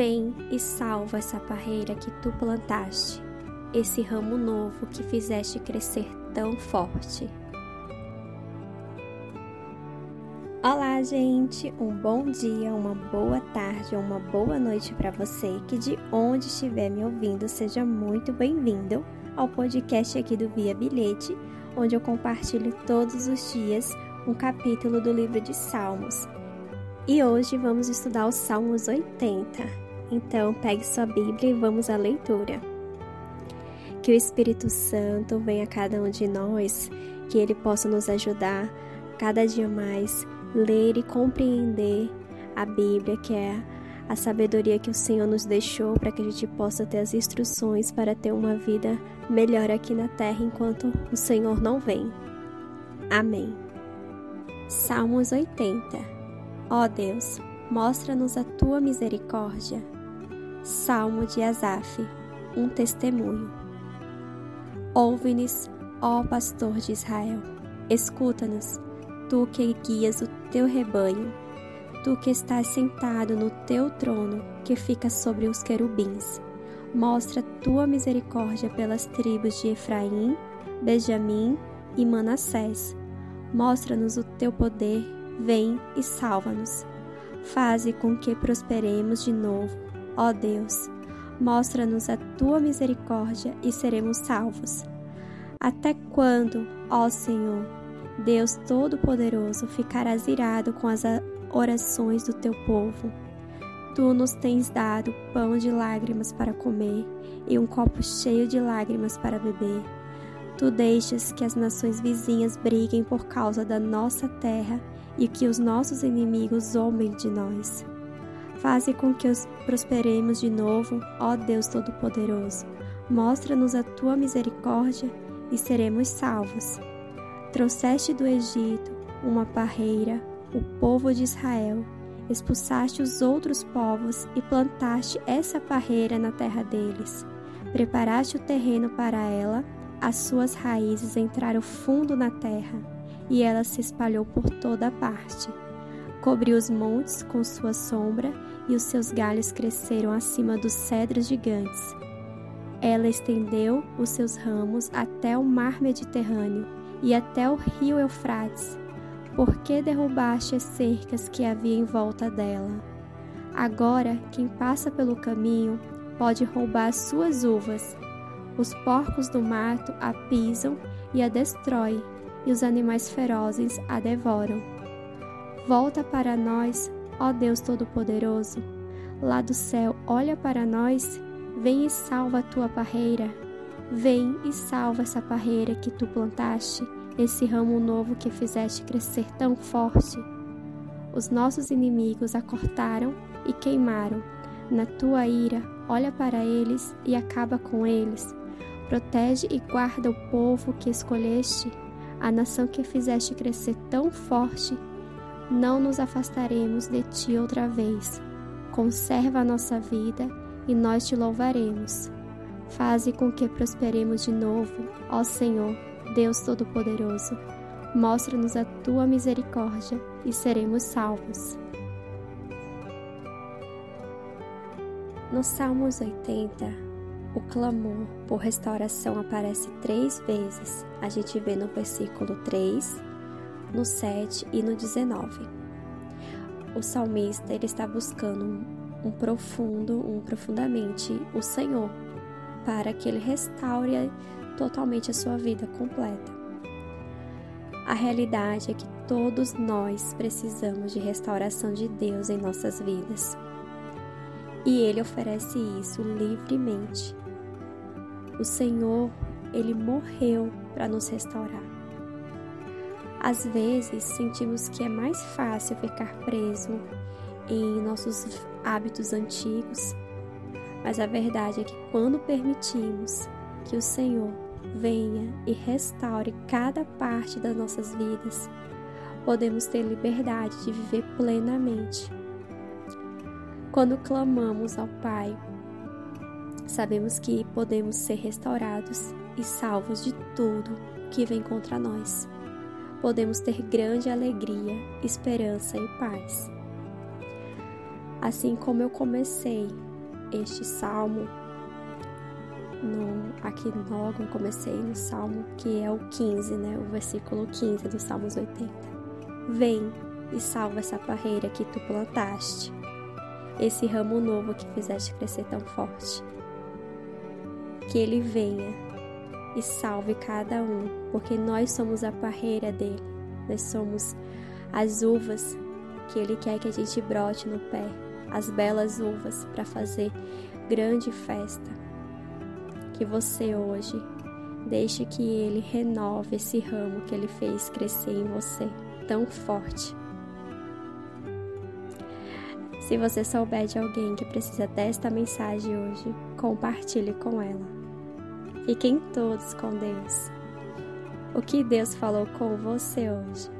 Vem e salva essa parreira que tu plantaste, esse ramo novo que fizeste crescer tão forte. Olá, gente! Um bom dia, uma boa tarde ou uma boa noite para você que de onde estiver me ouvindo, seja muito bem-vindo ao podcast aqui do Via Bilhete, onde eu compartilho todos os dias um capítulo do livro de Salmos. E hoje vamos estudar os Salmos 80. Então, pegue sua Bíblia e vamos à leitura. Que o Espírito Santo venha a cada um de nós, que ele possa nos ajudar cada dia mais ler e compreender a Bíblia, que é a sabedoria que o Senhor nos deixou para que a gente possa ter as instruções para ter uma vida melhor aqui na terra enquanto o Senhor não vem. Amém. Salmos 80 Ó Deus, mostra-nos a tua misericórdia. Salmo de Asaf, um testemunho. Ouve-nos, ó pastor de Israel, escuta-nos tu que guias o teu rebanho, tu que estás sentado no teu trono, que fica sobre os querubins. Mostra tua misericórdia pelas tribos de Efraim, Benjamim e Manassés. Mostra-nos o teu poder, vem e salva-nos. Faze com que prosperemos de novo, ó Deus. Mostra-nos a tua misericórdia e seremos salvos. Até quando, ó Senhor, Deus Todo-Poderoso, ficarás irado com as orações do teu povo. Tu nos tens dado pão de lágrimas para comer e um copo cheio de lágrimas para beber. Tu deixas que as nações vizinhas briguem por causa da nossa terra e que os nossos inimigos zombem de nós. Faze com que os prosperemos de novo, ó Deus Todo-Poderoso. Mostra-nos a tua misericórdia e seremos salvos. Trouxeste do Egito uma parreira, o povo de Israel, expulsaste os outros povos e plantaste essa parreira na terra deles. Preparaste o terreno para ela, as suas raízes entraram fundo na terra, e ela se espalhou por toda a parte. Cobriu os montes com sua sombra, e os seus galhos cresceram acima dos cedros gigantes. Ela estendeu os seus ramos até o mar Mediterrâneo e até o rio Eufrates. Por que derrubaste as cercas que havia em volta dela? Agora, quem passa pelo caminho pode roubar as suas uvas. Os porcos do mato a pisam e a destroem, e os animais ferozes a devoram. Volta para nós, ó Deus Todo-Poderoso. Lá do céu, olha para nós, vem e salva a tua parreira. Vem e salva essa parreira que tu plantaste, esse ramo novo que fizeste crescer tão forte. Os nossos inimigos a cortaram e queimaram. Na tua ira, olha para eles e acaba com eles. Protege e guarda o povo que escolheste, a nação que fizeste crescer tão forte. Não nos afastaremos de ti outra vez. Conserva a nossa vida e nós te louvaremos. Faze com que prosperemos de novo, ó Senhor, Deus Todo-Poderoso. Mostra-nos a tua misericórdia e seremos salvos. No Salmos 80, o clamor por restauração aparece três vezes. A gente vê no versículo 3, no 7 e no 19. O salmista ele está buscando um, profundo, um profundamente o Senhor, para que ele restaure totalmente a sua vida completa. A realidade é que todos nós precisamos de restauração de Deus em nossas vidas. E ele oferece isso livremente. O Senhor, ele morreu para nos restaurar. Às vezes sentimos que é mais fácil ficar preso em nossos hábitos antigos mas a verdade é que quando permitimos que o Senhor venha e restaure cada parte das nossas vidas, podemos ter liberdade de viver plenamente. Quando clamamos ao Pai, sabemos que podemos ser restaurados e salvos de tudo que vem contra nós. Podemos ter grande alegria, esperança e paz. Assim como eu comecei este salmo no, aqui logo eu comecei no salmo que é o 15, né? O versículo 15 dos Salmos 80. Vem e salva essa parreira que tu plantaste, esse ramo novo que fizeste crescer tão forte. Que ele venha e salve cada um, porque nós somos a parreira dele, nós somos as uvas que ele quer que a gente brote no pé, as belas uvas para fazer grande festa. Que você hoje deixe que ele renove esse ramo que ele fez crescer em você tão forte se você souber de alguém que precisa desta mensagem hoje, compartilhe com ela. Fiquem todos com Deus. O que Deus falou com você hoje?